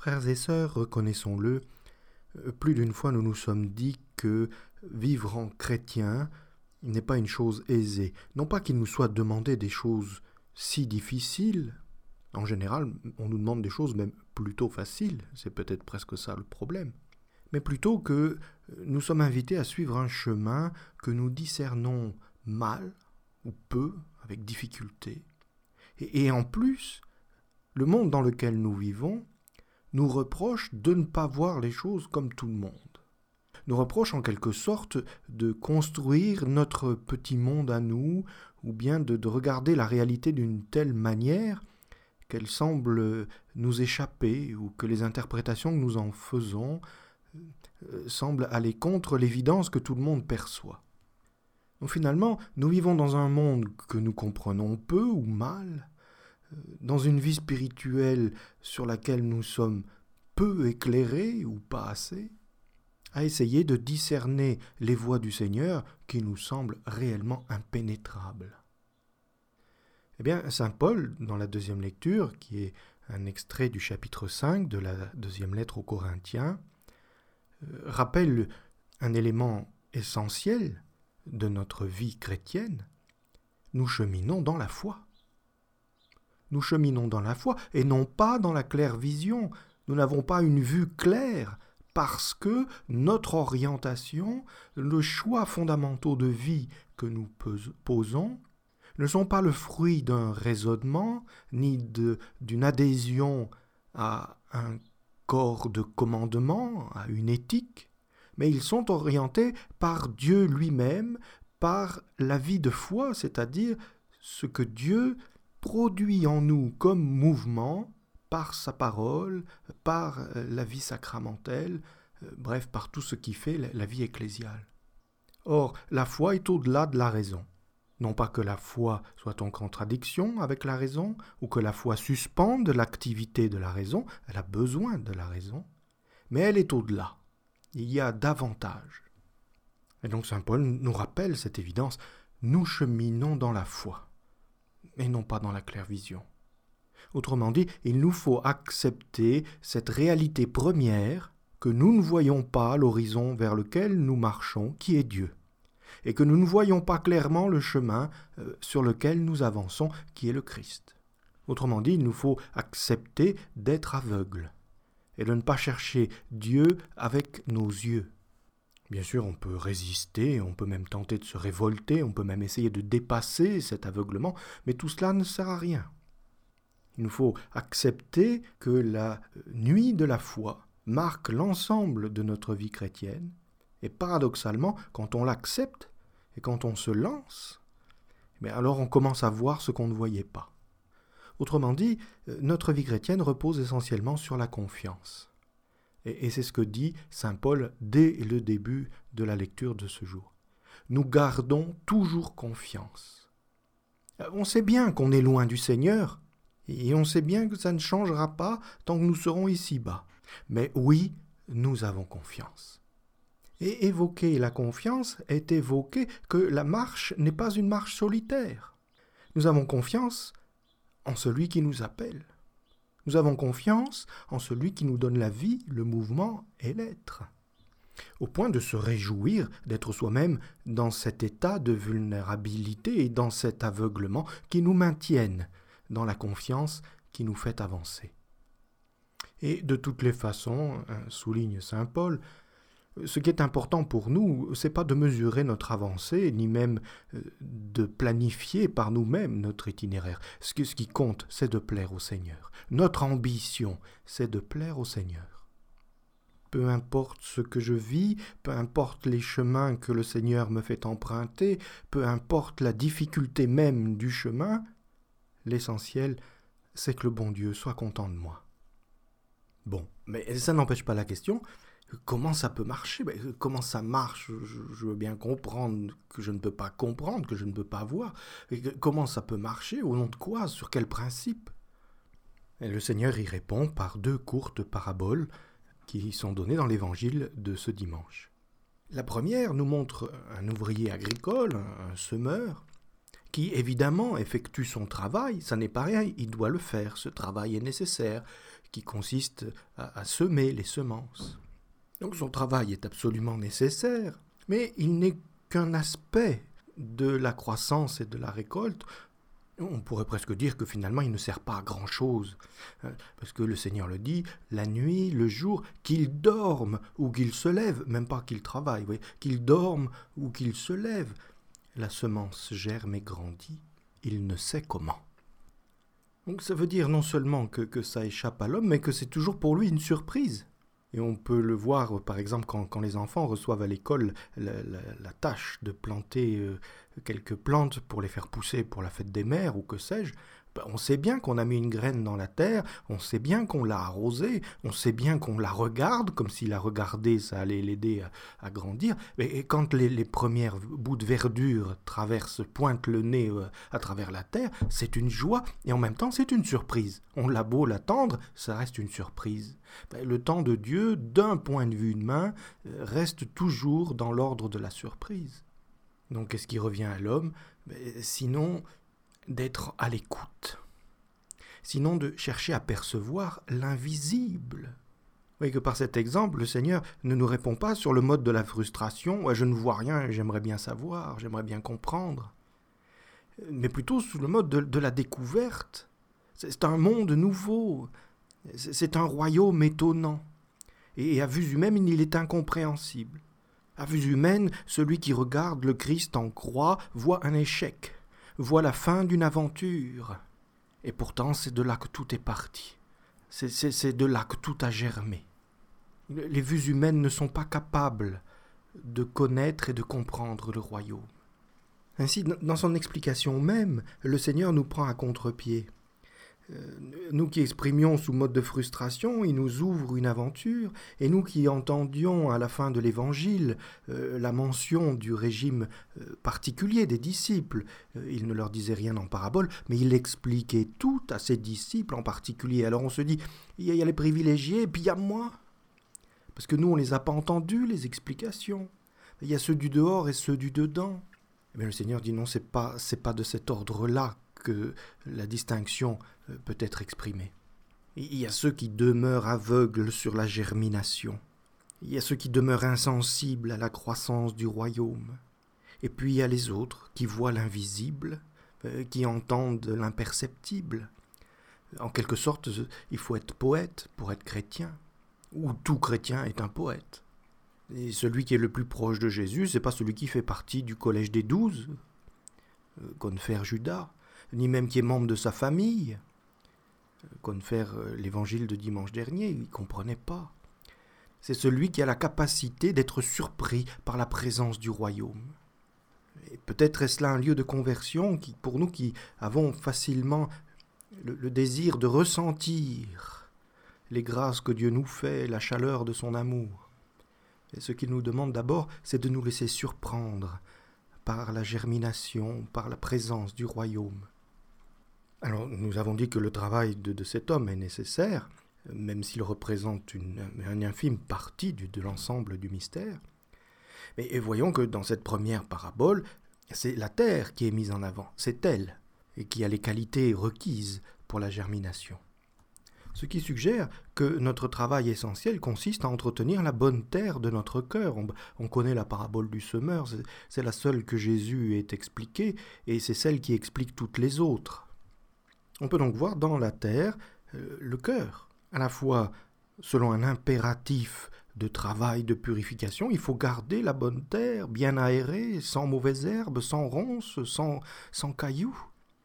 Frères et sœurs, reconnaissons-le, euh, plus d'une fois nous nous sommes dit que vivre en chrétien n'est pas une chose aisée. Non pas qu'il nous soit demandé des choses si difficiles, en général on nous demande des choses même plutôt faciles, c'est peut-être presque ça le problème, mais plutôt que nous sommes invités à suivre un chemin que nous discernons mal ou peu, avec difficulté. Et en plus, le monde dans lequel nous vivons nous reproche de ne pas voir les choses comme tout le monde. Nous reproche en quelque sorte de construire notre petit monde à nous, ou bien de, de regarder la réalité d'une telle manière qu'elle semble nous échapper, ou que les interprétations que nous en faisons euh, semblent aller contre l'évidence que tout le monde perçoit. Finalement, nous vivons dans un monde que nous comprenons peu ou mal, dans une vie spirituelle sur laquelle nous sommes peu éclairés ou pas assez, à essayer de discerner les voies du Seigneur qui nous semblent réellement impénétrables. Eh bien, Saint Paul, dans la deuxième lecture, qui est un extrait du chapitre 5 de la deuxième lettre aux Corinthiens, euh, rappelle un élément essentiel de notre vie chrétienne. Nous cheminons dans la foi nous cheminons dans la foi et non pas dans la claire vision. Nous n'avons pas une vue claire parce que notre orientation, le choix fondamentaux de vie que nous posons, ne sont pas le fruit d'un raisonnement ni d'une adhésion à un corps de commandement, à une éthique, mais ils sont orientés par Dieu lui-même, par la vie de foi, c'est-à-dire ce que Dieu produit en nous comme mouvement par sa parole, par euh, la vie sacramentelle, euh, bref, par tout ce qui fait la vie ecclésiale. Or, la foi est au-delà de la raison. Non pas que la foi soit en contradiction avec la raison, ou que la foi suspende l'activité de la raison, elle a besoin de la raison, mais elle est au-delà. Il y a davantage. Et donc Saint Paul nous rappelle cette évidence, nous cheminons dans la foi et non pas dans la claire vision. Autrement dit, il nous faut accepter cette réalité première que nous ne voyons pas l'horizon vers lequel nous marchons, qui est Dieu, et que nous ne voyons pas clairement le chemin euh, sur lequel nous avançons, qui est le Christ. Autrement dit, il nous faut accepter d'être aveugles, et de ne pas chercher Dieu avec nos yeux, Bien sûr, on peut résister, on peut même tenter de se révolter, on peut même essayer de dépasser cet aveuglement, mais tout cela ne sert à rien. Il nous faut accepter que la nuit de la foi marque l'ensemble de notre vie chrétienne, et paradoxalement, quand on l'accepte et quand on se lance, mais eh alors on commence à voir ce qu'on ne voyait pas. Autrement dit, euh, notre vie chrétienne repose essentiellement sur la confiance. Et, c'est ce que dit Saint Paul dès le début de la lecture de ce jour. Nous gardons toujours confiance. On sait bien qu'on est loin du Seigneur, et on sait bien que ça ne changera pas tant que nous serons ici-bas. Mais oui, nous avons confiance. Et évoquer la confiance est évoquer que la marche n'est pas une marche solitaire. Nous avons confiance en celui qui nous appelle. Nous avons confiance en celui qui nous donne la vie, le mouvement et l'être. Au point de se réjouir d'être soi-même dans cet état de vulnérabilité et dans cet aveuglement qui nous maintiennent dans la confiance qui nous fait avancer. Et de toutes les façons, hein, souligne Saint Paul, ce qui est important pour nous, c'est pas de mesurer notre avancée, ni même euh, de planifier par nous-mêmes notre itinéraire. Ce qui compte, c'est de plaire au Seigneur. Notre ambition, c'est de plaire au Seigneur. Peu importe ce que je vis, peu importe les chemins que le Seigneur me fait emprunter, peu importe la difficulté même du chemin, l'essentiel, c'est que le bon Dieu soit content de moi. Bon, mais ça n'empêche pas la question, comment ça peut marcher? Ben, Comment ça marche? Je, veux bien comprendre que je ne peux pas comprendre, que je ne peux pas voir. comment ça peut marcher? Au nom de quoi? Sur quel principe? Le Seigneur y répond par deux courtes paraboles qui sont données dans l'évangile de ce dimanche. La première nous montre un ouvrier agricole, un semeur, qui évidemment effectue son travail, ça n'est pas rien, il doit le faire, ce travail est nécessaire, qui consiste à, semer les semences. Donc son travail est absolument nécessaire, mais il n'est qu'un aspect de la croissance et de la récolte. On pourrait presque dire que finalement il ne sert pas à grand-chose, hein, parce que le Seigneur le dit, la nuit, le jour, qu'il dorme ou qu'il se lève, même pas qu'il travaille, qu'il dorme ou qu'il se lève, la semence germe et grandit, il ne sait comment. Donc ça veut dire non seulement que, ça échappe à l'homme, mais que c'est toujours pour lui une surprise. Et on peut le voir, par exemple, quand, les enfants reçoivent à l'école la, tâche de planter euh, quelques plantes pour les faire pousser pour la fête des mères ou que sais-je, on sait bien qu'on a mis une graine dans la terre, on sait bien qu'on l'a arrosée, on sait bien qu'on la regarde, comme si la regarder, ça allait l'aider à, grandir. Et, quand les, premières bouts de verdure traversent, pointent le nez euh, à travers la terre, c'est une joie et en même temps c'est une surprise. On l'a beau l'attendre, ça reste une surprise. Ben, le temps de Dieu, d'un point de vue humain, euh, reste toujours dans l'ordre de la surprise. Donc qu'est-ce qui revient à l'homme? Ben, Sinon, d'être à l'écoute, sinon de chercher à percevoir l'invisible. Oui, que par cet exemple, le Seigneur ne nous répond pas sur le mode de la frustration, je ne vois rien, j'aimerais bien savoir, j'aimerais bien comprendre, mais plutôt sous le mode de, la découverte. C'est un monde nouveau, c'est un royaume étonnant, et à vue humaine, il est incompréhensible. À vue humaine, celui qui regarde le Christ en croix voit un échec voit la fin d'une aventure. Et pourtant, c'est de là que tout est parti. C'est de là que tout a germé. Les vues humaines ne sont pas capables de connaître et de comprendre le royaume. Ainsi, dans son explication même, le Seigneur nous prend à contre-pied. Euh, nous qui exprimions sous mode de frustration, il nous ouvre une aventure, et nous qui entendions à la fin de l'Évangile euh, la mention du régime euh, particulier des disciples, il ne leur disait rien en parabole, mais il expliquait tout à ses disciples en particulier. Alors on se dit, il y a les privilégiés, et puis il y a moi. Parce que nous, on ne les a pas entendus, les explications. Il y a ceux du dehors et ceux du dedans. Mais le Seigneur dit non, c'est pas, pas de cet ordre-là que la distinction euh, peut être exprimée. Il y a ceux qui demeurent aveugles sur la germination. Il y a ceux qui demeurent insensibles à la croissance du royaume. Et puis il y a les autres qui voient l'invisible, euh, qui entendent l'imperceptible. En quelque sorte, il faut être poète pour être chrétien. Ou tout chrétien est un poète. Et celui qui est le plus proche de Jésus, c'est pas celui qui fait partie du collège des douze, euh, confère Judas, ni même qui est membre de sa famille. Confère euh, l'évangile de dimanche dernier, il ne comprenait pas. C'est celui qui a la capacité d'être surpris par la présence du royaume. Et peut-être est-ce là un lieu de conversion qui, pour nous qui avons facilement le, désir de ressentir les grâces que Dieu nous fait, la chaleur de son amour. Et ce qu'il nous demande d'abord, c'est de nous laisser surprendre par la germination, par la présence du royaume. Alors nous avons dit que le travail de, cet homme est nécessaire, même s'il représente une, infime partie de l'ensemble du mystère. Mais voyons que dans cette première parabole, c'est la terre qui est mise en avant, c'est elle, et qui a les qualités requises pour la germination. Ce qui suggère que notre travail essentiel consiste à entretenir la bonne terre de notre cœur. On, connaît la parabole du semeur, c'est la seule que Jésus ait expliquée, et c'est celle qui explique toutes les autres. On peut donc voir dans la terre euh, le cœur, à la fois selon un impératif de travail, de purification, il faut garder la bonne terre, bien aérée, sans mauvaises herbes, sans ronces, sans, sans cailloux.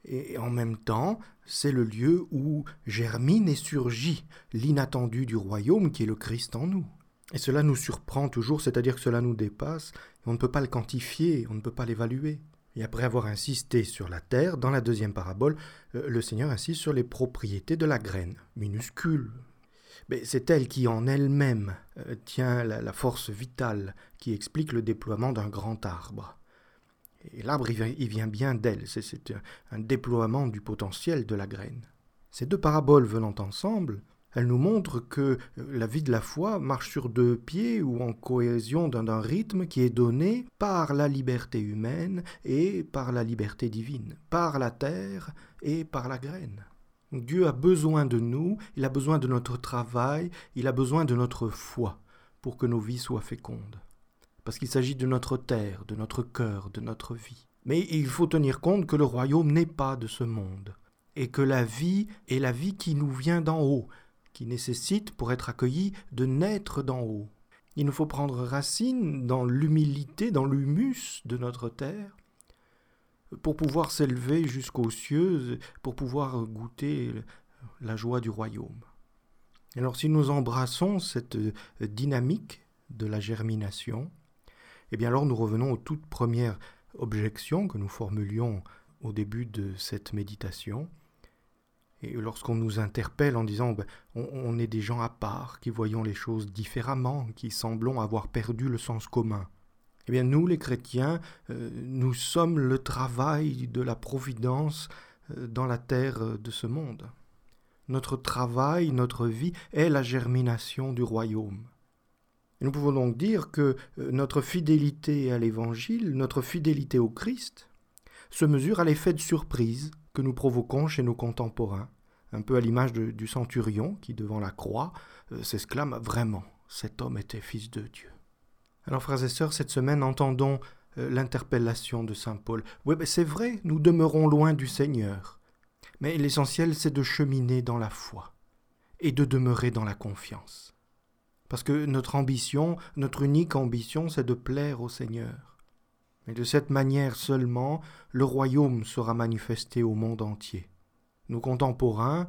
Et en même temps, c'est le lieu où germine et surgit l'inattendu du royaume qui est le Christ en nous. Et cela nous surprend toujours, c'est-à-dire que cela nous dépasse, on ne peut pas le quantifier, on ne peut pas l'évaluer. Et après avoir insisté sur la terre, dans la deuxième parabole, euh, le Seigneur insiste sur les propriétés de la graine, minuscule. Mais c'est elle qui en elle-même euh, tient la, force vitale qui explique le déploiement d'un grand arbre. Et l'arbre, il vient bien d'elle, c'est un déploiement du potentiel de la graine. Ces deux paraboles venant ensemble, elle nous montre que la vie de la foi marche sur deux pieds ou en cohésion d'un rythme qui est donné par la liberté humaine et par la liberté divine, par la terre et par la graine. Dieu a besoin de nous, il a besoin de notre travail, il a besoin de notre foi pour que nos vies soient fécondes. Parce qu'il s'agit de notre terre, de notre cœur, de notre vie. Mais il faut tenir compte que le royaume n'est pas de ce monde, et que la vie est la vie qui nous vient d'en haut, qui nécessite, pour être accueilli, de naître d'en haut. Il nous faut prendre racine dans l'humilité, dans l'humus de notre terre, pour pouvoir s'élever jusqu'aux cieux, pour pouvoir goûter la joie du royaume. Alors si nous embrassons cette dynamique de la germination, eh bien alors nous revenons aux toutes premières objections que nous formulions au début de cette méditation. Et lorsqu'on nous interpelle en disant ben, on, est des gens à part, qui voyons les choses différemment, qui semblons avoir perdu le sens commun, eh bien nous les chrétiens, euh, nous sommes le travail de la providence euh, dans la terre de ce monde. Notre travail, notre vie est la germination du royaume. nous pouvons donc dire que euh, notre fidélité à l'Évangile, notre fidélité au Christ, se mesure à l'effet de surprise que nous provoquons chez nos contemporains, un peu à l'image du centurion qui, devant la croix, s'exclame Vraiment, cet homme était fils de Dieu. Alors, frères et sœurs, cette semaine, entendons euh, l'interpellation de Saint Paul. Oui, c'est vrai, nous demeurons loin du Seigneur. Mais l'essentiel, c'est de cheminer dans la foi et de demeurer dans la confiance. Parce que notre ambition, notre unique ambition, c'est de plaire au Seigneur. Et de cette manière seulement, le royaume sera manifesté au monde entier. Nos contemporains,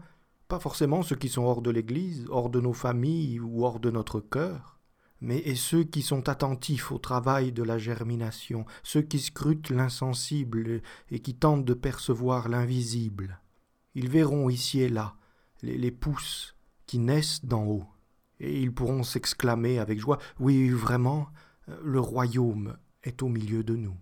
pas forcément ceux qui sont hors de l'Église, hors de nos familles ou hors de notre cœur, mais et ceux qui sont attentifs au travail de la germination, ceux qui scrutent l'insensible et qui tentent de percevoir l'invisible. Ils verront ici et là les, les pousses qui naissent d'en haut, et ils pourront s'exclamer avec joie Oui, vraiment, le royaume est au milieu de nous.